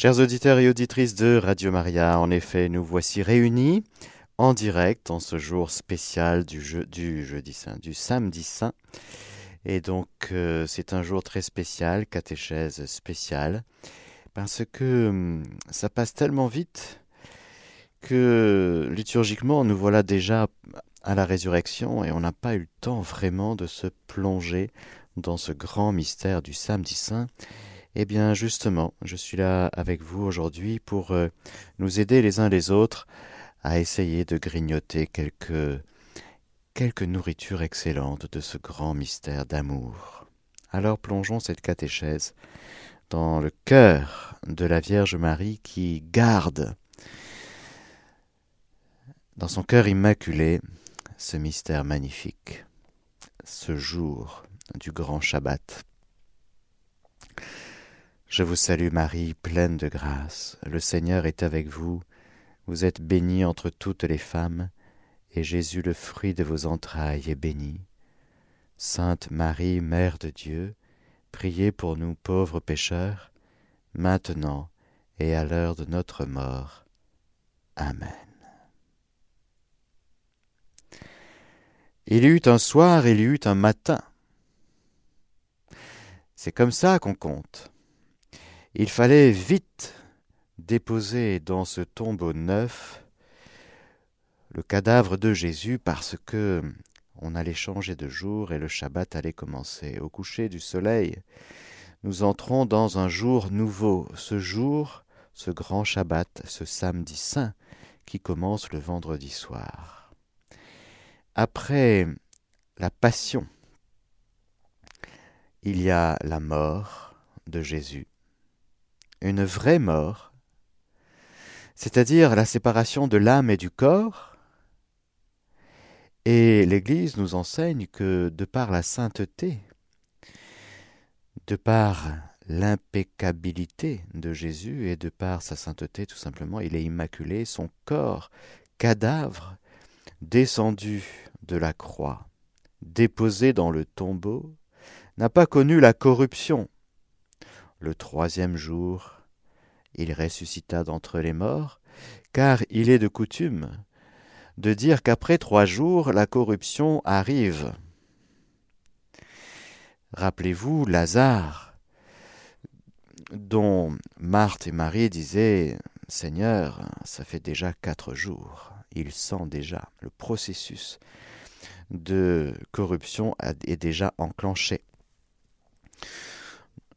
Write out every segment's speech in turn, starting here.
Chers auditeurs et auditrices de Radio Maria, en effet, nous voici réunis en direct en ce jour spécial du, jeudi saint, du samedi saint. Et donc, euh, c'est un jour très spécial, catéchèse spéciale, parce que hum, ça passe tellement vite que liturgiquement, nous voilà déjà à la résurrection et on n'a pas eu le temps vraiment de se plonger dans ce grand mystère du samedi saint. Eh bien, justement, je suis là avec vous aujourd'hui pour euh, nous aider les uns les autres à essayer de grignoter quelques, quelques nourritures excellentes de ce grand mystère d'amour. Alors plongeons cette catéchèse dans le cœur de la Vierge Marie qui garde dans son cœur immaculé ce mystère magnifique, ce jour du grand Shabbat. Je vous salue Marie, pleine de grâce, le Seigneur est avec vous, vous êtes bénie entre toutes les femmes, et Jésus, le fruit de vos entrailles, est béni. Sainte Marie, Mère de Dieu, priez pour nous pauvres pécheurs, maintenant et à l'heure de notre mort. Amen. Il y eut un soir, il y eut un matin. C'est comme ça qu'on compte. Il fallait vite déposer dans ce tombeau neuf le cadavre de Jésus parce que on allait changer de jour et le Shabbat allait commencer. Au coucher du soleil, nous entrons dans un jour nouveau, ce jour, ce grand Shabbat, ce samedi saint qui commence le vendredi soir. Après la passion, il y a la mort de Jésus, une vraie mort, c'est-à-dire la séparation de l'âme et du corps. Et l'Église nous enseigne que de par la sainteté, de par l'impeccabilité de Jésus et de par sa sainteté tout simplement, il est immaculé, son corps, cadavre, descendu de la croix, déposé dans le tombeau, n'a pas connu la corruption. Le troisième jour, il ressuscita d'entre les morts, car il est de coutume de dire qu'après trois jours la corruption arrive. Rappelez-vous Lazare, dont Marthe et Marie disaient Seigneur, ça fait déjà quatre jours, il sent déjà le processus de corruption est déjà enclenché.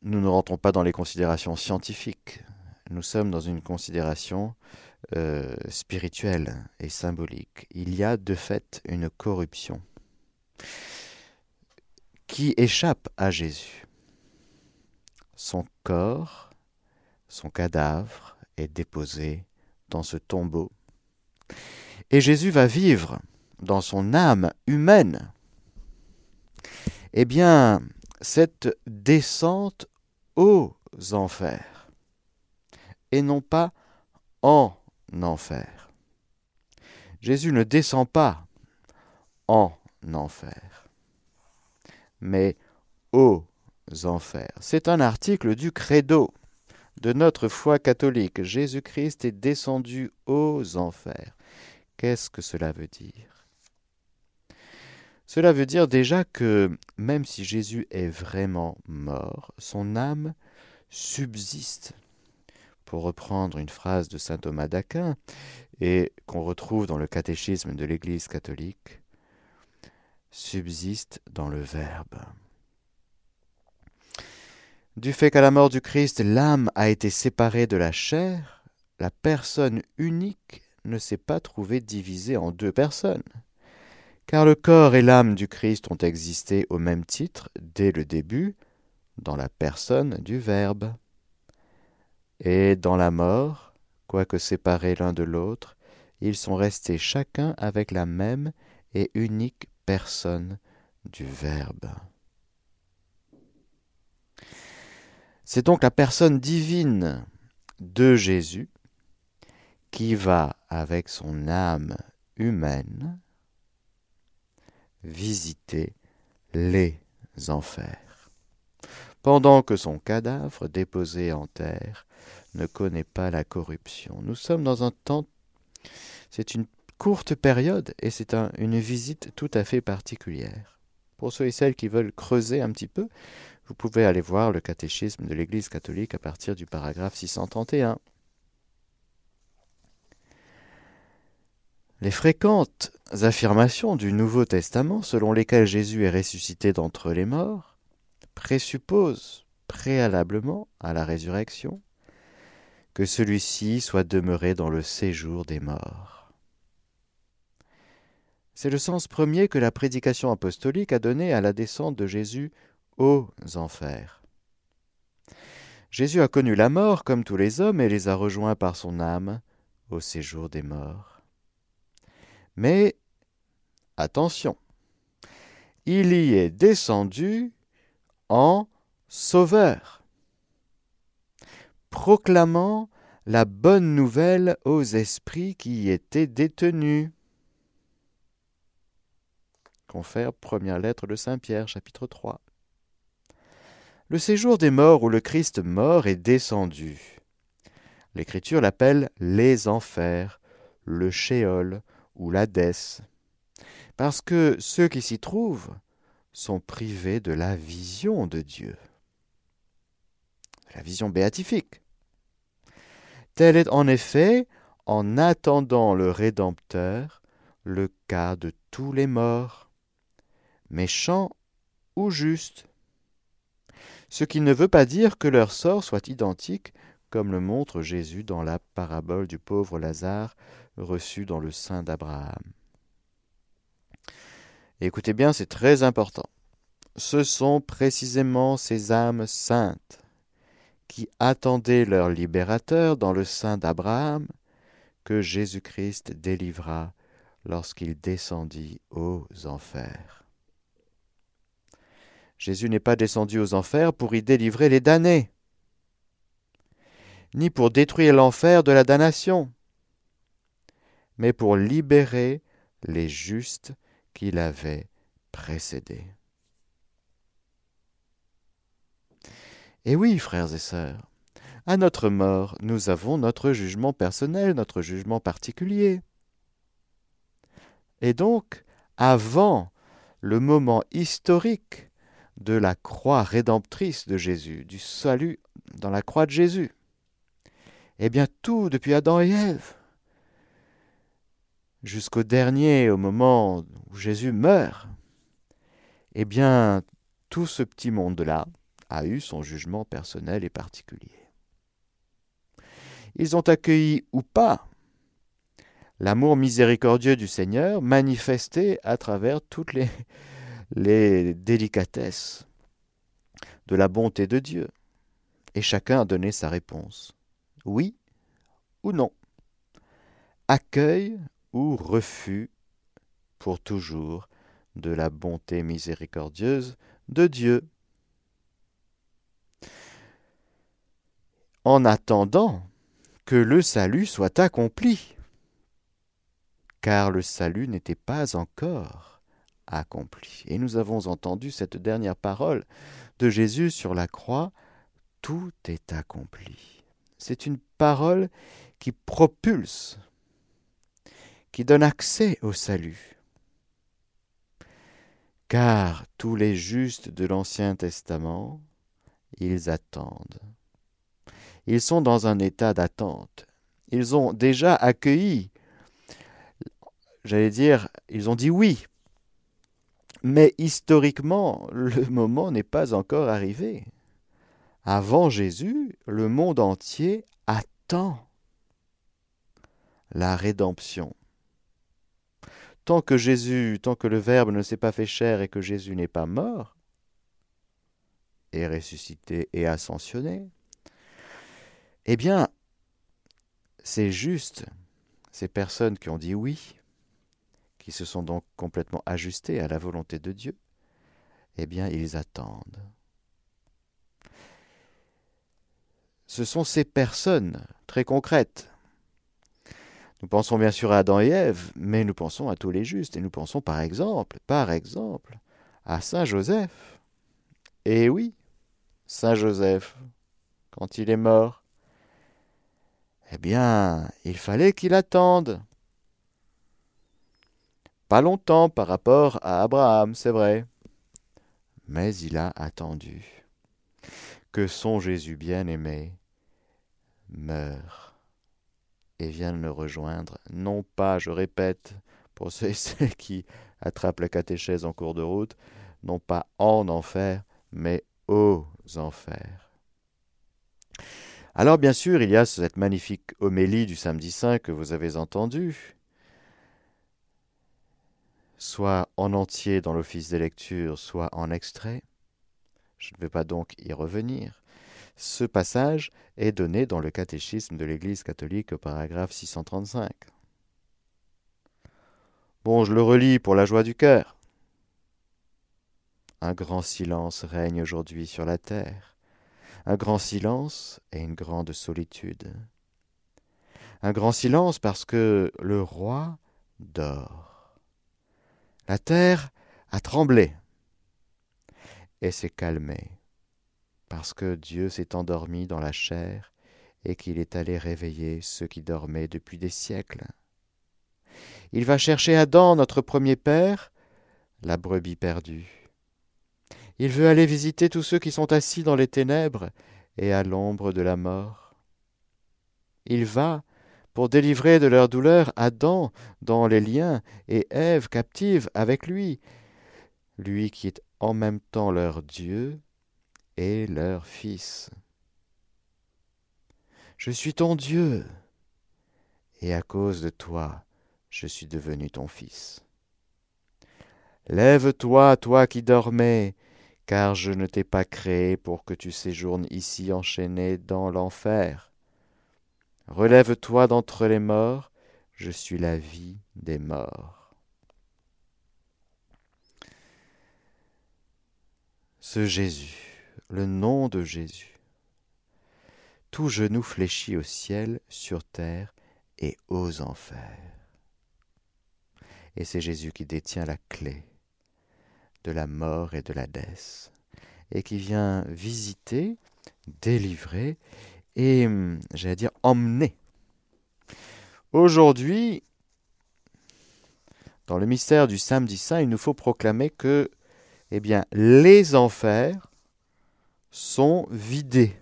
Nous ne rentrons pas dans les considérations scientifiques, nous sommes dans une considération euh, spirituelle et symbolique. Il y a de fait une corruption qui échappe à Jésus. Son corps, son cadavre est déposé dans ce tombeau. Et Jésus va vivre dans son âme humaine, eh bien, cette descente aux enfers, et non pas en enfer. Jésus ne descend pas en enfer, mais aux enfers. C'est un article du credo de notre foi catholique. Jésus-Christ est descendu aux enfers. Qu'est-ce que cela veut dire? Cela veut dire déjà que même si Jésus est vraiment mort, son âme subsiste. Pour reprendre une phrase de saint Thomas d'Aquin, et qu'on retrouve dans le catéchisme de l'Église catholique, subsiste dans le Verbe. Du fait qu'à la mort du Christ, l'âme a été séparée de la chair, la personne unique ne s'est pas trouvée divisée en deux personnes car le corps et l'âme du Christ ont existé au même titre dès le début, dans la personne du Verbe. Et dans la mort, quoique séparés l'un de l'autre, ils sont restés chacun avec la même et unique personne du Verbe. C'est donc la personne divine de Jésus qui va, avec son âme humaine, visiter les enfers, pendant que son cadavre déposé en terre ne connaît pas la corruption. Nous sommes dans un temps, c'est une courte période et c'est une visite tout à fait particulière. Pour ceux et celles qui veulent creuser un petit peu, vous pouvez aller voir le catéchisme de l'Église catholique à partir du paragraphe 631. Les fréquentes affirmations du Nouveau Testament selon lesquelles Jésus est ressuscité d'entre les morts présupposent préalablement à la résurrection que celui-ci soit demeuré dans le séjour des morts. C'est le sens premier que la prédication apostolique a donné à la descente de Jésus aux enfers. Jésus a connu la mort comme tous les hommes et les a rejoints par son âme au séjour des morts. Mais attention, il y est descendu en sauveur, proclamant la bonne nouvelle aux esprits qui y étaient détenus. Confère première lettre de Saint Pierre, chapitre 3. Le séjour des morts où le Christ mort est descendu. L'Écriture l'appelle les enfers, le shéol ou l'Hadès, parce que ceux qui s'y trouvent sont privés de la vision de Dieu, la vision béatifique. Tel est en effet, en attendant le Rédempteur, le cas de tous les morts, méchants ou justes. Ce qui ne veut pas dire que leur sort soit identique, comme le montre Jésus dans la parabole du pauvre Lazare reçu dans le sein d'Abraham. Écoutez bien, c'est très important. Ce sont précisément ces âmes saintes qui attendaient leur libérateur dans le sein d'Abraham que Jésus-Christ délivra lorsqu'il descendit aux enfers. Jésus n'est pas descendu aux enfers pour y délivrer les damnés, ni pour détruire l'enfer de la damnation, mais pour libérer les justes qu'il avait précédés. Et oui, frères et sœurs, à notre mort, nous avons notre jugement personnel, notre jugement particulier. Et donc, avant le moment historique de la croix rédemptrice de Jésus, du salut dans la croix de Jésus. Eh bien tout depuis Adam et Ève, jusqu'au dernier, au moment où Jésus meurt, eh bien tout ce petit monde-là a eu son jugement personnel et particulier. Ils ont accueilli ou pas l'amour miséricordieux du Seigneur manifesté à travers toutes les, les délicatesses de la bonté de Dieu. Et chacun a donné sa réponse. Oui ou non. Accueil ou refus pour toujours de la bonté miséricordieuse de Dieu. En attendant que le salut soit accompli, car le salut n'était pas encore accompli. Et nous avons entendu cette dernière parole de Jésus sur la croix, tout est accompli. C'est une parole qui propulse, qui donne accès au salut. Car tous les justes de l'Ancien Testament, ils attendent. Ils sont dans un état d'attente. Ils ont déjà accueilli, j'allais dire, ils ont dit oui mais historiquement, le moment n'est pas encore arrivé. Avant Jésus, le monde entier attend la rédemption. Tant que Jésus, tant que le Verbe ne s'est pas fait chair et que Jésus n'est pas mort, et ressuscité et ascensionné, eh bien, c'est juste ces personnes qui ont dit oui, qui se sont donc complètement ajustés à la volonté de Dieu, eh bien, ils attendent. Ce sont ces personnes très concrètes. Nous pensons bien sûr à Adam et Ève, mais nous pensons à tous les justes, et nous pensons par exemple, par exemple, à Saint Joseph. Et oui, Saint Joseph, quand il est mort, Eh bien, il fallait qu'il attende. Pas longtemps par rapport à Abraham, c'est vrai. Mais il a attendu que son Jésus bien-aimé meure et vienne le rejoindre, non pas, je répète, pour ceux et celles qui attrapent la catéchèse en cours de route, non pas en enfer, mais aux enfers. Alors bien sûr, il y a cette magnifique homélie du samedi saint que vous avez entendue, soit en entier dans l'office des lectures, soit en extrait. Je ne vais pas donc y revenir. Ce passage est donné dans le catéchisme de l'Église catholique paragraphe 635. Bon, je le relis pour la joie du cœur. Un grand silence règne aujourd'hui sur la terre. Un grand silence et une grande solitude. Un grand silence parce que le roi dort. La terre a tremblé et s'est calmée parce que Dieu s'est endormi dans la chair et qu'il est allé réveiller ceux qui dormaient depuis des siècles. Il va chercher Adam, notre premier père, la brebis perdue. Il veut aller visiter tous ceux qui sont assis dans les ténèbres et à l'ombre de la mort. Il va pour délivrer de leur douleur Adam dans les liens et Ève captive avec lui, lui qui est en même temps leur Dieu et leur Fils. Je suis ton Dieu, et à cause de toi, je suis devenu ton Fils. Lève-toi, toi qui dormais, car je ne t'ai pas créé pour que tu séjournes ici enchaîné dans l'enfer. Relève-toi d'entre les morts, je suis la vie des morts. Ce Jésus, le nom de Jésus, tout genou fléchit au ciel, sur terre et aux enfers. Et c'est Jésus qui détient la clé de la mort et de desse, et qui vient visiter, délivrer et, j'allais dire, emmener. Aujourd'hui, dans le mystère du samedi saint, il nous faut proclamer que, eh bien, les enfers sont vidés.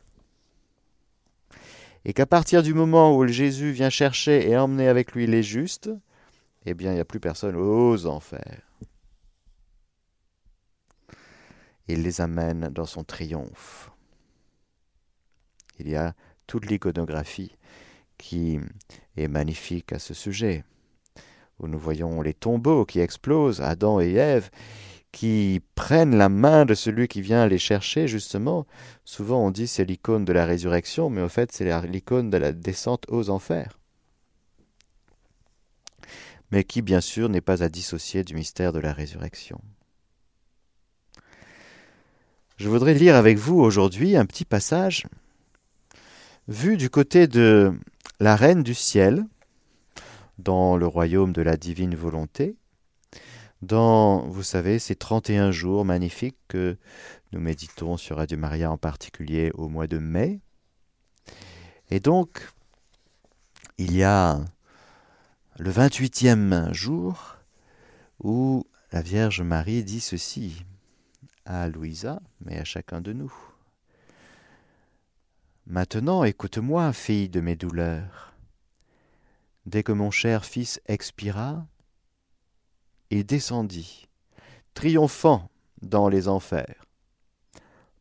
Et qu'à partir du moment où Jésus vient chercher et emmener avec lui les justes, eh bien, il n'y a plus personne aux enfers. Il les amène dans son triomphe. Il y a toute l'iconographie qui est magnifique à ce sujet, où nous voyons les tombeaux qui explosent, Adam et Ève, qui prennent la main de celui qui vient les chercher, justement. Souvent on dit c'est l'icône de la résurrection, mais au fait c'est l'icône de la descente aux enfers. Mais qui bien sûr n'est pas à dissocier du mystère de la résurrection. Je voudrais lire avec vous aujourd'hui un petit passage vu du côté de la reine du ciel, dans le royaume de la divine volonté, dans, vous savez, ces 31 jours magnifiques que nous méditons sur Radio Maria en particulier au mois de mai. Et donc, il y a le 28e jour où la Vierge Marie dit ceci à Louisa, mais à chacun de nous. Maintenant, écoute-moi, fille de mes douleurs. Dès que mon cher fils expira, il descendit, triomphant dans les enfers,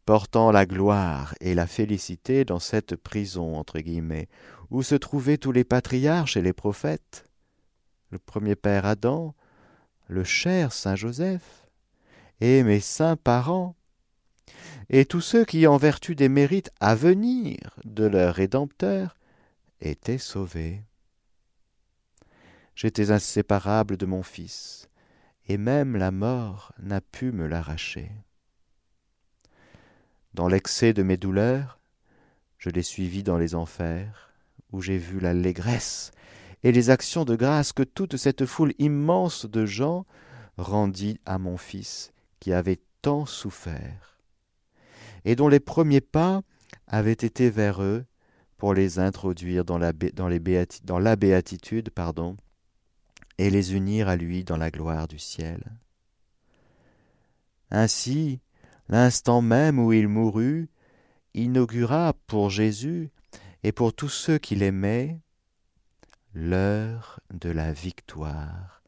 portant la gloire et la félicité dans cette prison, entre guillemets, où se trouvaient tous les patriarches et les prophètes, le premier père Adam, le cher Saint Joseph, et mes saints parents, et tous ceux qui, en vertu des mérites à venir de leur Rédempteur, étaient sauvés. J'étais inséparable de mon Fils, et même la mort n'a pu me l'arracher. Dans l'excès de mes douleurs, je l'ai suivi dans les enfers, où j'ai vu l'allégresse et les actions de grâce que toute cette foule immense de gens rendit à mon Fils, qui avait tant souffert, et dont les premiers pas avaient été vers eux pour les introduire dans la, dans la béatitude pardon, et les unir à lui dans la gloire du ciel. Ainsi, l'instant même où il mourut, inaugura pour Jésus et pour tous ceux qui l'aimaient l'heure de la victoire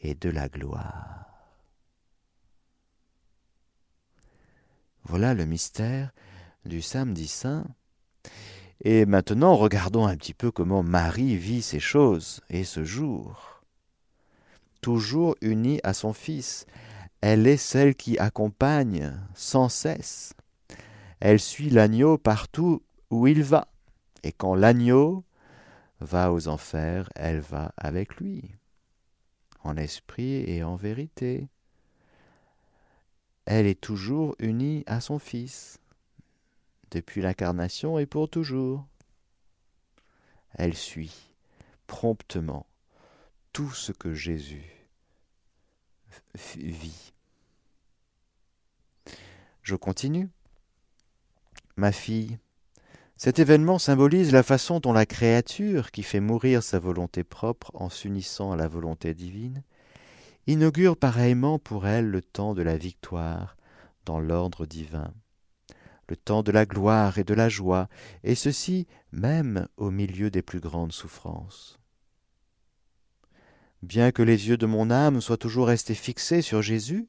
et de la gloire. Voilà le mystère du samedi saint. Et maintenant, regardons un petit peu comment Marie vit ces choses et ce jour. Toujours unie à son Fils, elle est celle qui accompagne sans cesse. Elle suit l'agneau partout où il va. Et quand l'agneau va aux enfers, elle va avec lui, en esprit et en vérité. Elle est toujours unie à son Fils, depuis l'incarnation et pour toujours. Elle suit promptement tout ce que Jésus vit. Je continue. Ma fille, cet événement symbolise la façon dont la créature, qui fait mourir sa volonté propre en s'unissant à la volonté divine, inaugure pareillement pour elle le temps de la victoire dans l'ordre divin, le temps de la gloire et de la joie, et ceci même au milieu des plus grandes souffrances. Bien que les yeux de mon âme soient toujours restés fixés sur Jésus,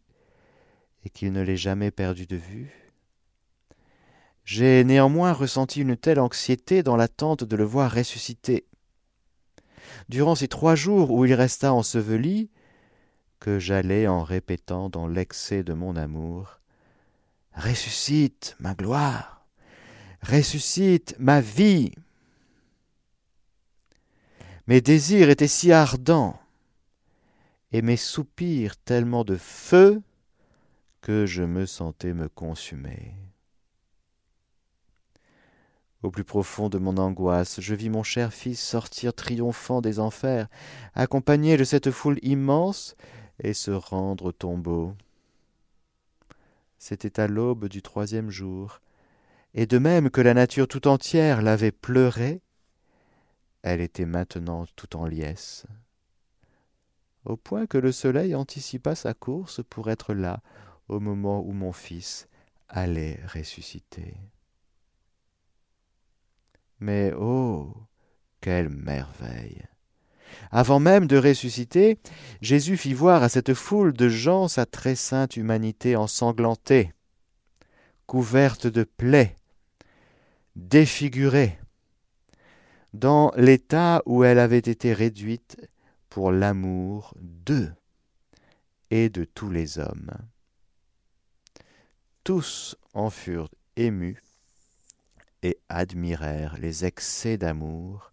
et qu'il ne l'ait jamais perdu de vue, j'ai néanmoins ressenti une telle anxiété dans l'attente de le voir ressusciter. Durant ces trois jours où il resta enseveli, que j'allais en répétant dans l'excès de mon amour Ressuscite, ma gloire, ressuscite ma vie. Mes désirs étaient si ardents, et mes soupirs tellement de feu, que je me sentais me consumer. Au plus profond de mon angoisse, je vis mon cher fils sortir triomphant des enfers, accompagné de cette foule immense, et se rendre au tombeau. C'était à l'aube du troisième jour, et de même que la nature tout entière l'avait pleuré, elle était maintenant tout en liesse, au point que le soleil anticipa sa course pour être là au moment où mon fils allait ressusciter. Mais oh, quelle merveille Avant même de ressusciter, Jésus fit voir à cette foule de gens sa très sainte humanité ensanglantée, couverte de plaies, défigurée, dans l'état où elle avait été réduite pour l'amour d'eux et de tous les hommes. Tous en furent émus et admirèrent les excès d'amour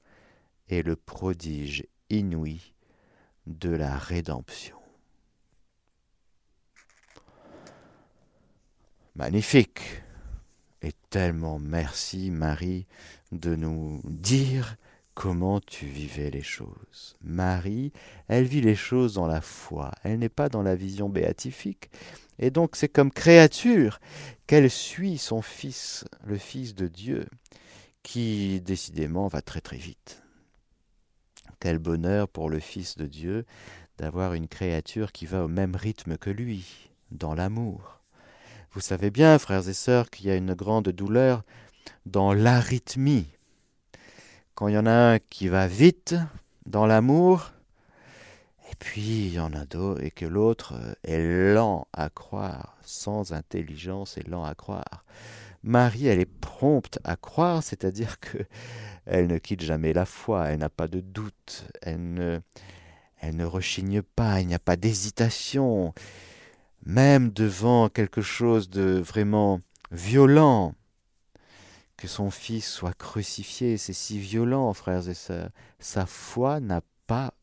et le prodige inouï de la rédemption. Magnifique. Et tellement merci Marie de nous dire comment tu vivais les choses? Marie, elle vit les choses dans la foi, elle n'est pas dans la vision béatifique, et donc c'est comme créature qu'elle suit son Fils, le Fils de Dieu, qui décidément va très très vite. Quel bonheur pour le Fils de Dieu d'avoir une créature qui va au même rythme que lui, dans l'amour. Vous savez bien, frères et sœurs, qu'il y a une grande douleur dans l'arythmie. Quand il y en a un qui va vite dans l'amour, et puis il y en a d'autres, et que l'autre euh, est lent à croire, sans intelligence et lent à croire. Marie, elle est prompte à croire, c'est-à-dire que elle ne quitte jamais la foi, elle n'a pas de doute, elle ne, elle ne rechigne pas, il n'y a pas d'hésitation, même devant quelque chose de vraiment violent. Que son fils soit crucifié, c'est si violent, frères et sœurs. Sa foi n'a pas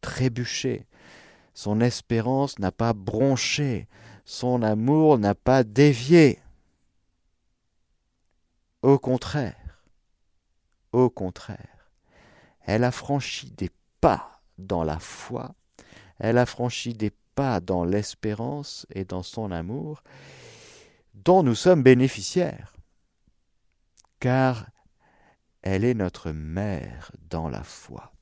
trébuché. Son espérance n'a pas bronché. Son amour n'a pas dévié. Au contraire, au contraire, elle a franchi des pas dans la foi, elle a franchi des pas dans l'espérance et dans son amour, dont nous sommes bénéficiaires, car Elle est notre mère dans la foi.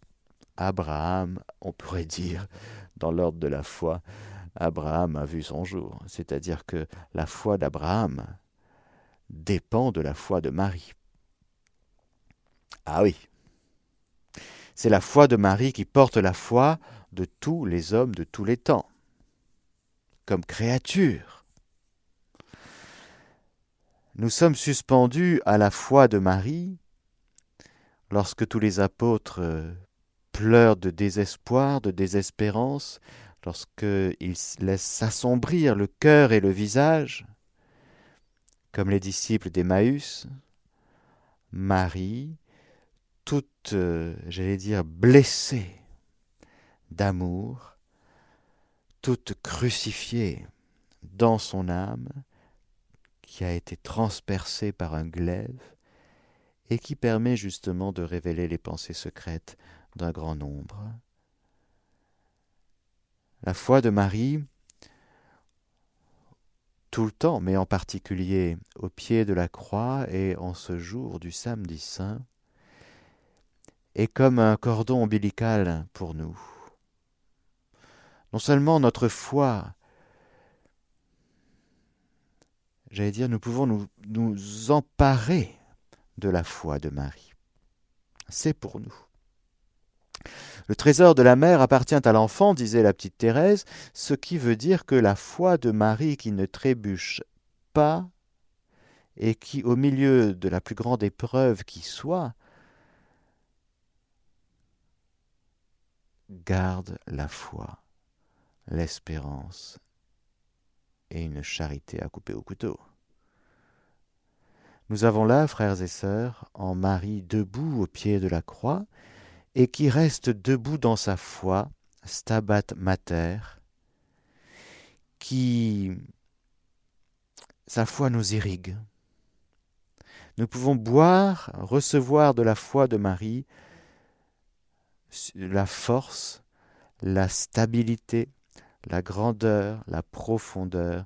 Abraham, on pourrait dire, dans l'ordre de la foi, Abraham a vu son jour. C'est-à-dire que la foi d'Abraham dépend de la foi de Marie. Ah oui, c'est la foi de Marie qui porte la foi de tous les hommes de tous les temps, comme créature. Nous sommes suspendus à la foi de Marie lorsque tous les apôtres pleurent de désespoir, de désespérance, lorsqu'ils laissent s'assombrir le cœur et le visage, comme les disciples d'Emmaüs, Marie, toute, euh, j'allais dire, blessée d'amour, toute crucifiée dans son âme, qui a été transpercée par un glaive, et qui permet justement de révéler les pensées secrètes d'un grand nombre. La foi de Marie, tout le temps, mais en particulier au pied de la croix et en ce jour du samedi saint, est comme un cordon ombilical pour nous. Non seulement notre foi, j'allais dire, nous pouvons nous, nous emparer de la foi de Marie. C'est pour nous. Le trésor de la mère appartient à l'enfant, disait la petite Thérèse, ce qui veut dire que la foi de Marie qui ne trébuche pas et qui, au milieu de la plus grande épreuve qui soit, garde la foi, l'espérance et une charité à couper au couteau. Nous avons là, frères et sœurs, en Marie debout au pied de la croix, et qui reste debout dans sa foi, stabat mater, qui sa foi nous irrigue. Nous pouvons boire, recevoir de la foi de Marie la force, la stabilité, la grandeur, la profondeur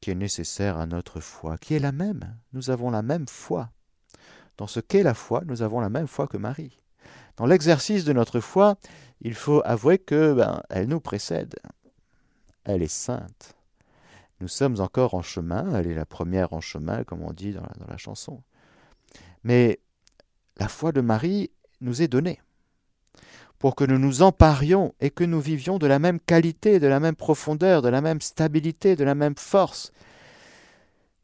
qui est nécessaire à notre foi, qui est la même. Nous avons la même foi. Dans ce qu'est la foi, nous avons la même foi que Marie. Dans l'exercice de notre foi, il faut avouer que ben, elle nous précède. Elle est sainte. Nous sommes encore en chemin, elle est la première en chemin, comme on dit dans la, dans la chanson. Mais la foi de Marie nous est donnée pour que nous nous emparions et que nous vivions de la même qualité, de la même profondeur, de la même stabilité, de la même force,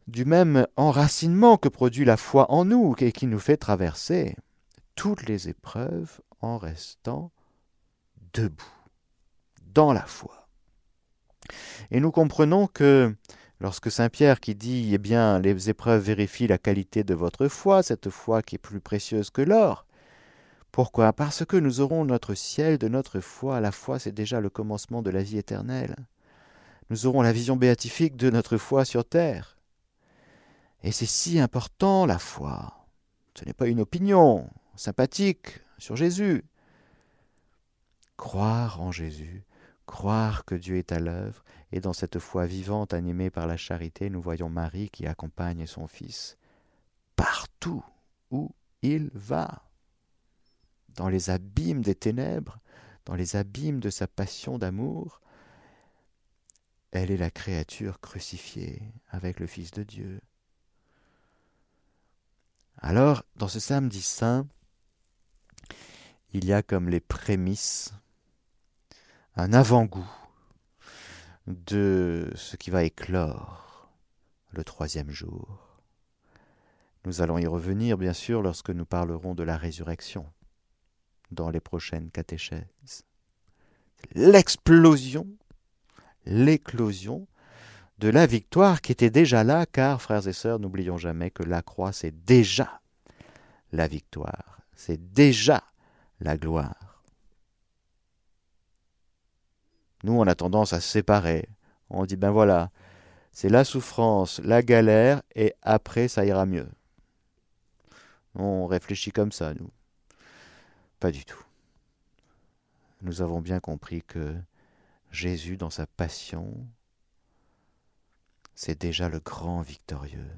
du même enracinement que produit la foi en nous et qui nous fait traverser toutes les épreuves en restant debout, dans la foi. Et nous comprenons que lorsque Saint Pierre qui dit Eh bien, les épreuves vérifient la qualité de votre foi, cette foi qui est plus précieuse que l'or, pourquoi? Parce que nous aurons notre ciel de notre foi. La foi, c'est déjà le commencement de la vie éternelle. Nous aurons la vision béatifique de notre foi sur terre. Et c'est si important, la foi. Ce n'est pas une opinion, sympathique sur Jésus. Croire en Jésus, croire que Dieu est à l'œuvre, et dans cette foi vivante animée par la charité, nous voyons Marie qui accompagne son Fils partout où il va, dans les abîmes des ténèbres, dans les abîmes de sa passion d'amour. Elle est la créature crucifiée avec le Fils de Dieu. Alors, dans ce samedi saint, il y a comme les prémices, un avant-goût de ce qui va éclore le troisième jour. Nous allons y revenir, bien sûr, lorsque nous parlerons de la résurrection dans les prochaines catéchèses. L'explosion, l'éclosion de la victoire qui était déjà là, car, frères et sœurs, n'oublions jamais que la croix, c'est déjà la victoire, c'est déjà la gloire. Nous, on a tendance à se séparer. On dit, ben voilà, c'est la souffrance, la galère, et après, ça ira mieux. On réfléchit comme ça, nous. Pas du tout. Nous avons bien compris que Jésus, dans sa passion, c'est déjà le grand victorieux,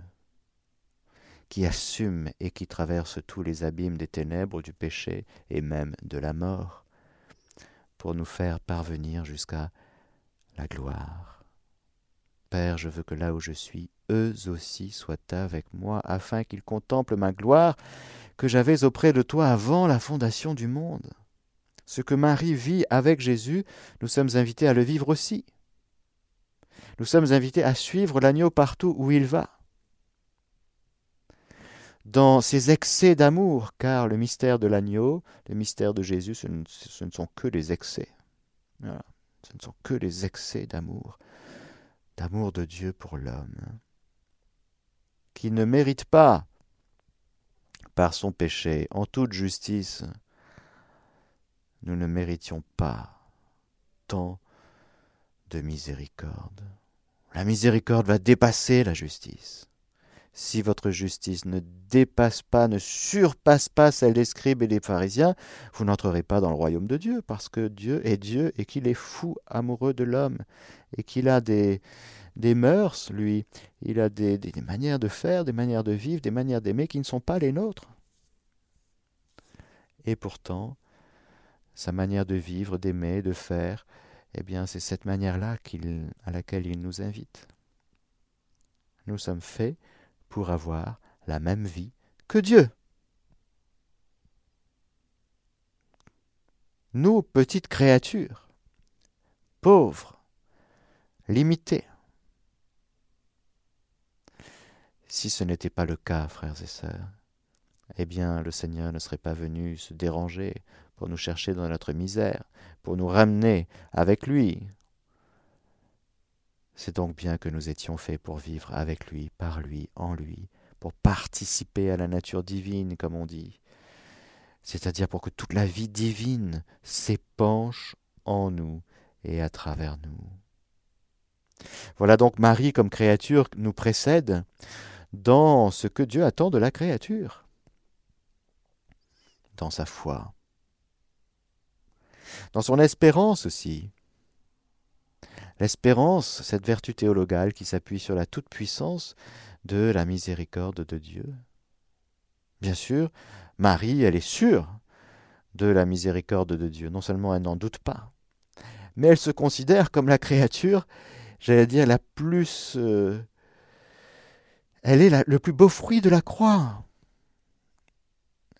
qui assume et qui traverse tous les abîmes des ténèbres, du péché et même de la mort, pour nous faire parvenir jusqu'à la gloire. Père, je veux que là où je suis, eux aussi soient avec moi, afin qu'ils contemplent ma gloire que j'avais auprès de toi avant la fondation du monde. Ce que Marie vit avec Jésus, nous sommes invités à le vivre aussi. Nous sommes invités à suivre l'agneau partout où il va. Dans ses excès d'amour, car le mystère de l'agneau, le mystère de Jésus, ce ne, sont que les excès. Ce ne sont que les excès d'amour, d'amour de Dieu pour l'homme, qui ne mérite pas, par son péché, en toute justice, nous ne méritions pas tant de miséricorde. La miséricorde va dépasser la justice. Si votre justice ne dépasse pas, ne surpasse pas celle des scribes et des pharisiens, vous n'entrerez pas dans le royaume de Dieu, parce que Dieu est Dieu et qu'il est fou amoureux de l'homme, et qu'il a des, des mœurs, lui, il a des, manières de faire, des manières de vivre, des manières d'aimer qui ne sont pas les nôtres. Et pourtant, sa manière de vivre, d'aimer, de faire, eh bien, c'est cette manière-là à laquelle il nous invite. Nous sommes faits pour avoir la même vie que Dieu. Nous, petites créatures, pauvres, limitées. Si ce n'était pas le cas, frères et sœurs, eh bien le Seigneur ne serait pas venu se déranger pour nous chercher dans notre misère, pour nous ramener avec lui. C'est donc bien que nous étions faits pour vivre avec lui, par lui, en lui, pour participer à la nature divine, comme on dit, c'est-à-dire pour que toute la vie divine s'épanche en nous et à travers nous. Voilà donc Marie comme créature nous précède dans ce que Dieu attend de la créature, dans sa foi, dans son espérance aussi. L'espérance, cette vertu théologale qui s'appuie sur la toute-puissance de la miséricorde de Dieu. Bien sûr, Marie, elle est sûre de la miséricorde de Dieu. Non seulement elle n'en doute pas, mais elle se considère comme la créature, j'allais dire, la plus... Euh, elle est le plus beau fruit de la croix.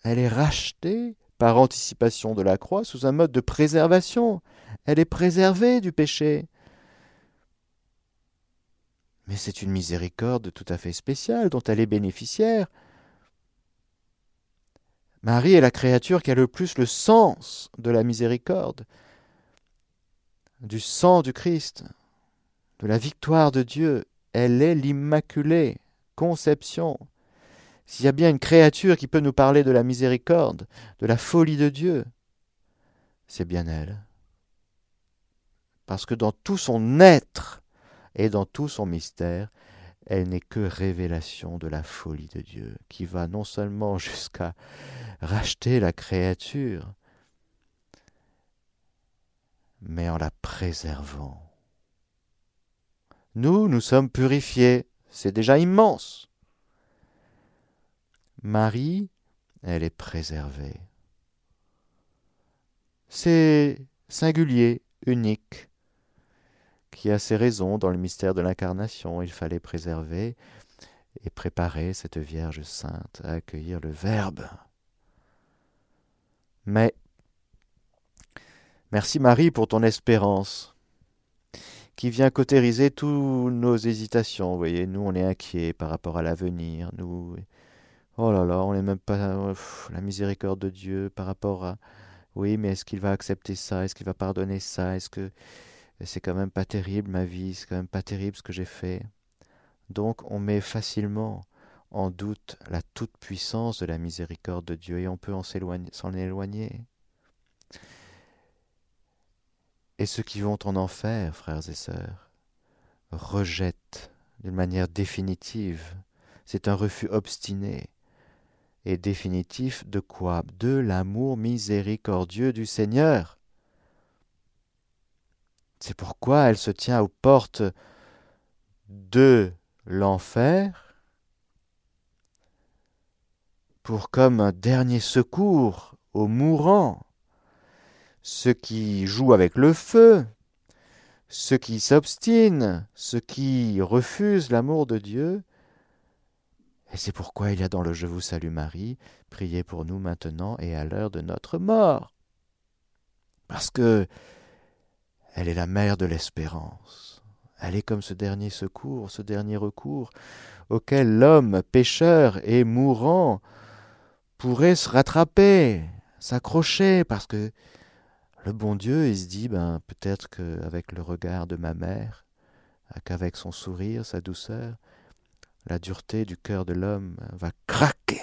Elle est rachetée par anticipation de la croix sous un mode de préservation. Elle est préservée du péché. Mais c'est une miséricorde tout à fait spéciale dont elle est bénéficiaire. Marie est la créature qui a le plus le sens de la miséricorde, du sang du Christ, de la victoire de Dieu. Elle est l'Immaculée Conception. S'il y a bien une créature qui peut nous parler de la miséricorde, de la folie de Dieu, c'est bien elle. Parce que dans tout son être et dans tout son mystère, elle n'est que révélation de la folie de Dieu, qui va non seulement jusqu'à racheter la créature, mais en la préservant. Nous, nous sommes purifiés, c'est déjà immense. Marie, elle est préservée. C'est singulier, unique, qui a ses raisons dans le mystère de l'incarnation. Il fallait préserver et préparer cette Vierge sainte à accueillir le Verbe. Mais merci Marie pour ton espérance qui vient cautériser toutes nos hésitations. Vous voyez, nous on est inquiets par rapport à l'avenir, nous Oh là là, on n'est même pas la miséricorde de Dieu par rapport à oui, mais est-ce qu'il va accepter ça? Est-ce qu'il va pardonner ça? Est-ce que c'est quand même pas terrible ma vie? C'est quand même pas terrible ce que j'ai fait. Donc on met facilement en doute la toute-puissance de la miséricorde de Dieu et on peut s'en éloigner. Et ceux qui vont en enfer, frères et sœurs, rejettent d'une manière définitive. C'est un refus obstiné et définitif de quoi? De l'amour miséricordieux du Seigneur. C'est pourquoi elle se tient aux portes de l'enfer pour comme un dernier secours aux mourants, ceux qui jouent avec le feu, ceux qui s'obstinent, ceux qui refusent l'amour de Dieu. Et c'est pourquoi il y a dans le Je vous salue Marie, priez pour nous maintenant et à l'heure de notre mort. Parce que elle est la mère de l'espérance. Elle est comme ce dernier secours, ce dernier recours auquel l'homme pécheur et mourant pourrait se rattraper, s'accrocher, parce que le bon Dieu, il se dit, ben, peut-être qu'avec le regard de ma mère, qu'avec son sourire, sa douceur, la dureté du cœur de l'homme va craquer,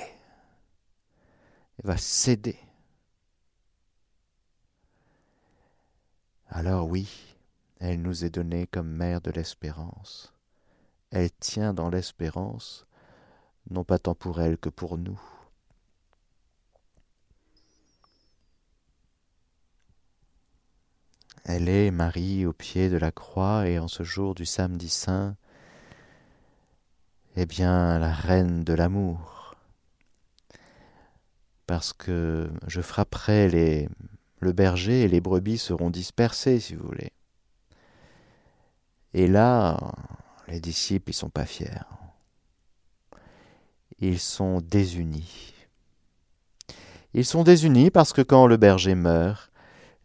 va céder. Alors oui, elle nous est donnée comme mère de l'espérance. Elle tient dans l'espérance, non pas tant pour elle que pour nous. Elle est Marie au pied de la croix et en ce jour du samedi saint, eh bien, la reine de l'amour. Parce que je frapperai les, le berger et les brebis seront dispersés, si vous voulez. Et là, les disciples, ils sont pas fiers. Ils sont désunis. Ils sont désunis parce que quand le berger meurt,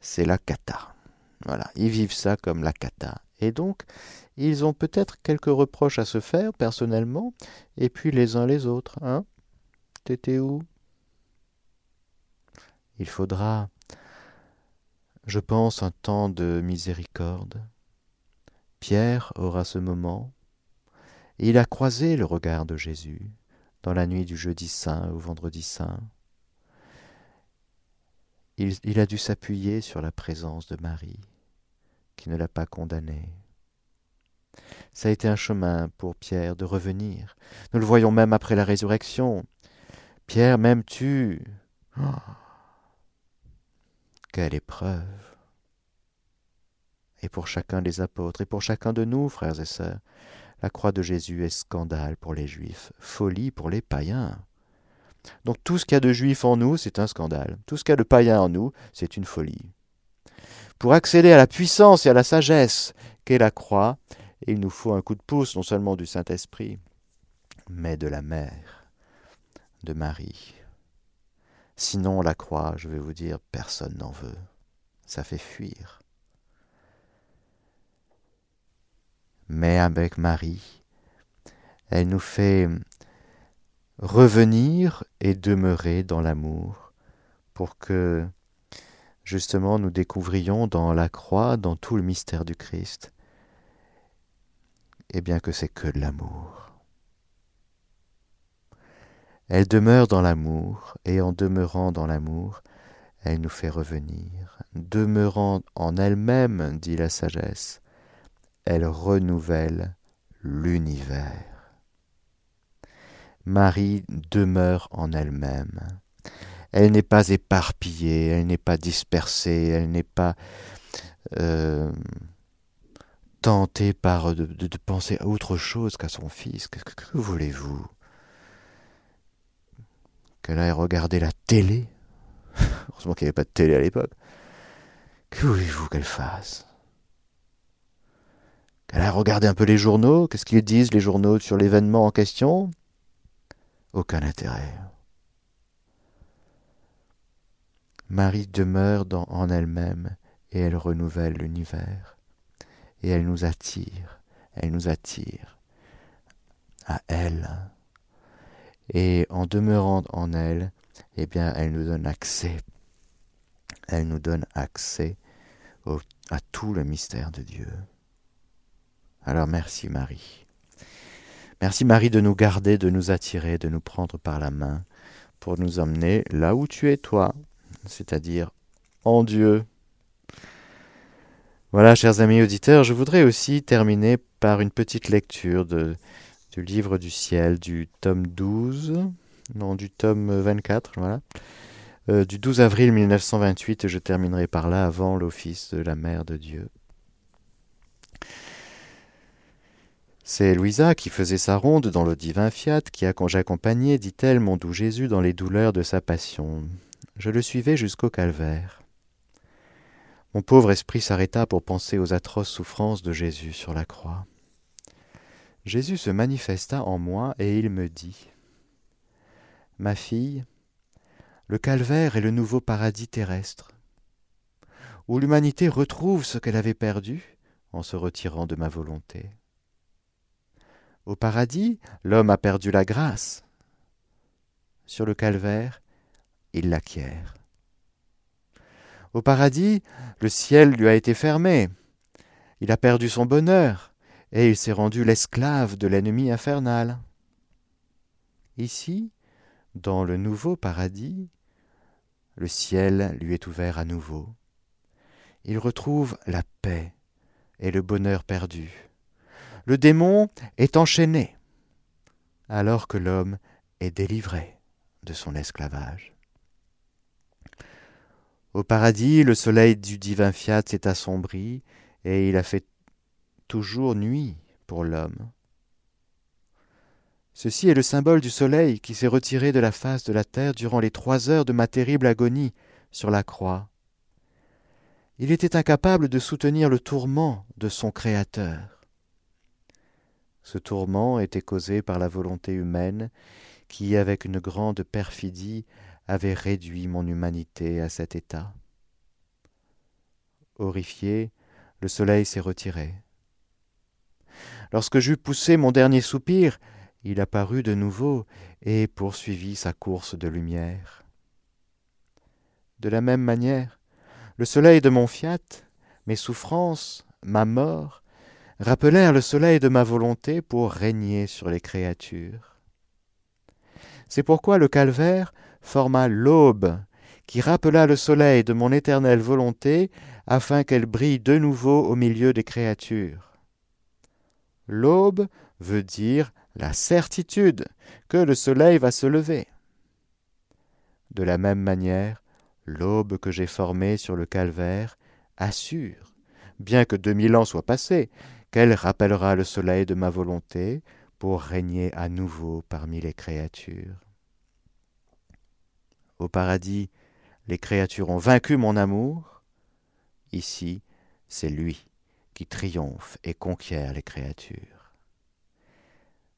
c'est la cata. Voilà, ils vivent ça comme la cata. Et donc, ils ont peut-être quelques reproches à se faire personnellement, et puis les uns les autres. Hein T'étais où? Il faudra, je pense, un temps de miséricorde. Pierre aura ce moment. Il a croisé le regard de Jésus dans la nuit du jeudi saint au vendredi saint. Il, a dû s'appuyer sur la présence de Marie qui ne l'a pas condamné. Ça a été un chemin pour Pierre de revenir. Nous le voyons même après la résurrection. Pierre, m'aimes-tu Quelle épreuve Et pour chacun des apôtres, et pour chacun de nous, frères et sœurs, la croix de Jésus est scandale pour les Juifs, folie pour les païens. Donc tout ce qu'il y a de juif en nous, c'est un scandale. Tout ce qu'il y a de païen en nous, c'est une folie. Pour accéder à la puissance et à la sagesse qu'est la croix, il nous faut un coup de pouce non seulement du Saint-Esprit, mais de la mère, de Marie. Sinon, la croix, je vais vous dire, personne n'en veut. Ça fait fuir. Mais avec Marie, elle nous fait revenir et demeurer dans l'amour pour que justement nous découvrions dans la croix, dans tout le mystère du Christ, eh bien que c'est que de l'amour. Elle demeure dans l'amour, et en demeurant dans l'amour, elle nous fait revenir. Demeurant en elle-même, dit la sagesse, elle renouvelle l'univers. Marie demeure en elle-même. Elle n'est pas éparpillée, elle n'est pas dispersée, elle n'est pas euh, tentée par de, penser à autre chose qu'à son fils. Que, que voulez-vous? Qu'elle aille regarder la télé? Heureusement qu'il n'y avait pas de télé à l'époque. Que voulez-vous qu'elle fasse? Qu'elle aille regarder un peu les journaux? Qu'est-ce qu'ils disent les journaux sur l'événement en question? Aucun intérêt. Marie demeure en elle-même et elle renouvelle l'univers. Et elle nous attire, elle nous attire à elle. Et en demeurant en elle, eh bien, elle nous donne accès. Elle nous donne accès à tout le mystère de Dieu. Alors merci Marie. Merci Marie de nous garder, de nous attirer, de nous prendre par la main pour nous emmener là où tu es toi, c'est-à-dire en Dieu. Voilà, chers amis auditeurs, je voudrais aussi terminer par une petite lecture du livre du ciel, du tome 12, non, du tome 24, voilà, euh, du 12 avril 1928, et je terminerai par là avant l'office de la Mère de Dieu. C'est Louisa qui faisait sa ronde dans le divin fiat, qui a j'accompagnais, dit-elle, mon doux Jésus dans les douleurs de sa passion. Je le suivais jusqu'au calvaire. Mon pauvre esprit s'arrêta pour penser aux atroces souffrances de Jésus sur la croix. Jésus se manifesta en moi et il me dit Ma fille, le calvaire est le nouveau paradis terrestre, où l'humanité retrouve ce qu'elle avait perdu en se retirant de ma volonté. Au paradis, l'homme a perdu la grâce. Sur le calvaire, il l'acquiert. Au paradis, le ciel lui a été fermé. Il a perdu son bonheur, et il s'est rendu l'esclave de l'ennemi infernal. Ici, dans le nouveau paradis, le ciel lui est ouvert à nouveau. Il retrouve la paix et le bonheur perdu. Le démon est enchaîné, alors que l'homme est délivré de son esclavage. Au paradis, le soleil du divin fiat s'est assombri, et il a fait toujours nuit pour l'homme. Ceci est le symbole du soleil qui s'est retiré de la face de la terre durant les trois heures de ma terrible agonie sur la croix. Il était incapable de soutenir le tourment de son Créateur. Ce tourment était causé par la volonté humaine qui, avec une grande perfidie, avait réduit mon humanité à cet état. Horrifié, le soleil s'est retiré. Lorsque j'eus poussé mon dernier soupir, il apparut de nouveau et poursuivit sa course de lumière. De la même manière, le soleil de mon fiat, mes souffrances, ma mort, rappelèrent le soleil de ma volonté pour régner sur les créatures. C'est pourquoi le calvaire forma l'aube qui rappela le soleil de mon éternelle volonté afin qu'elle brille de nouveau au milieu des créatures. L'aube veut dire la certitude que le soleil va se lever. De la même manière, l'aube que j'ai formée sur le calvaire assure, bien que deux mille ans soient passés, qu'elle rappellera le soleil de ma volonté pour régner à nouveau parmi les créatures. Au paradis, les créatures ont vaincu mon amour. Ici, c'est lui qui triomphe et conquiert les créatures.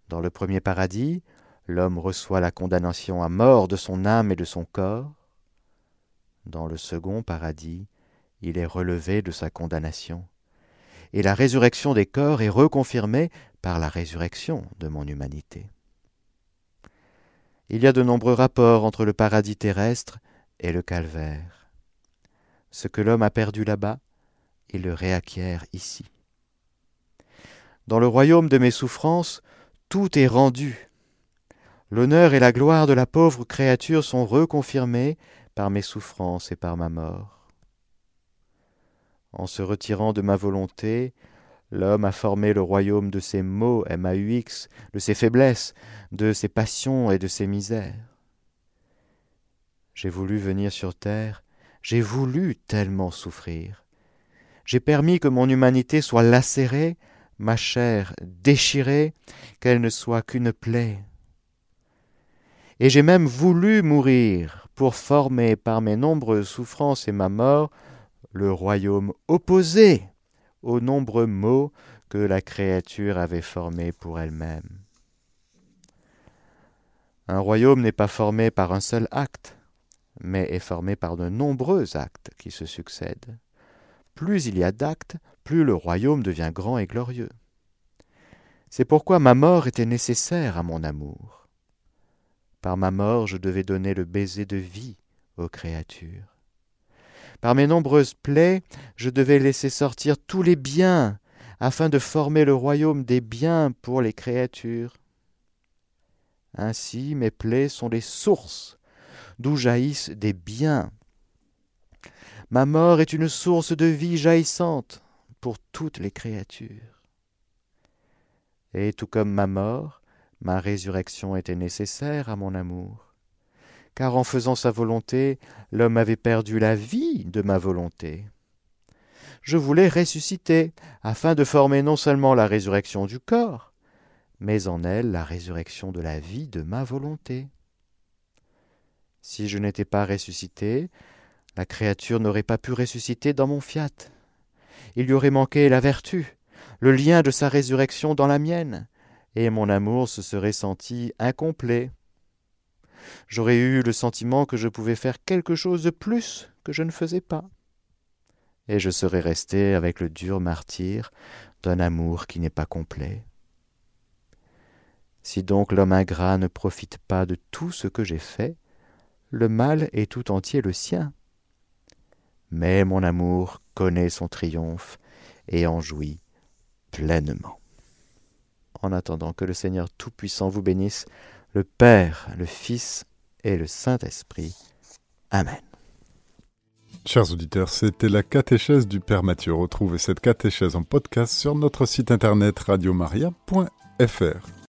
Dans le premier paradis, l'homme reçoit la condamnation à mort de son âme et de son corps. Dans le second paradis, il est relevé de sa condamnation. Et la résurrection des corps est reconfirmée par la résurrection de mon humanité. Il y a de nombreux rapports entre le paradis terrestre et le calvaire. Ce que l'homme a perdu là-bas, il le réacquiert ici. Dans le royaume de mes souffrances, tout est rendu. L'honneur et la gloire de la pauvre créature sont reconfirmés par mes souffrances et par ma mort. En se retirant de ma volonté, L'homme a formé le royaume de ses maux, M-A-U-X, de ses faiblesses, de ses passions et de ses misères. J'ai voulu venir sur terre, j'ai voulu tellement souffrir. J'ai permis que mon humanité soit lacérée, ma chair déchirée, qu'elle ne soit qu'une plaie. Et j'ai même voulu mourir pour former par mes nombreuses souffrances et ma mort le royaume opposé aux nombreux mots que la créature avait formés pour elle-même. Un royaume n'est pas formé par un seul acte, mais est formé par de nombreux actes qui se succèdent. Plus il y a d'actes, plus le royaume devient grand et glorieux. C'est pourquoi ma mort était nécessaire à mon amour. Par ma mort je devais donner le baiser de vie aux créatures. Par mes nombreuses plaies, je devais laisser sortir tous les biens, afin de former le royaume des biens pour les créatures. Ainsi mes plaies sont les sources d'où jaillissent des biens. Ma mort est une source de vie jaillissante pour toutes les créatures. Et tout comme ma mort, ma résurrection était nécessaire à mon amour car en faisant sa volonté, l'homme avait perdu la vie de ma volonté. Je voulais ressusciter, afin de former non seulement la résurrection du corps, mais en elle la résurrection de la vie de ma volonté. Si je n'étais pas ressuscité, la créature n'aurait pas pu ressusciter dans mon fiat. Il lui aurait manqué la vertu, le lien de sa résurrection dans la mienne, et mon amour se serait senti incomplet. J'aurais eu le sentiment que je pouvais faire quelque chose de plus que je ne faisais pas. Et je serais resté avec le dur martyr d'un amour qui n'est pas complet. Si donc l'homme ingrat ne profite pas de tout ce que j'ai fait, le mal est tout entier le sien. Mais mon amour connaît son triomphe et en jouit pleinement. En attendant que le Seigneur Tout-Puissant vous bénisse, le Père, le Fils et le Saint-Esprit. Amen. Chers auditeurs, c'était la catéchèse du Père Mathieu. Retrouvez cette catéchèse en podcast sur notre site internet radiomaria.fr.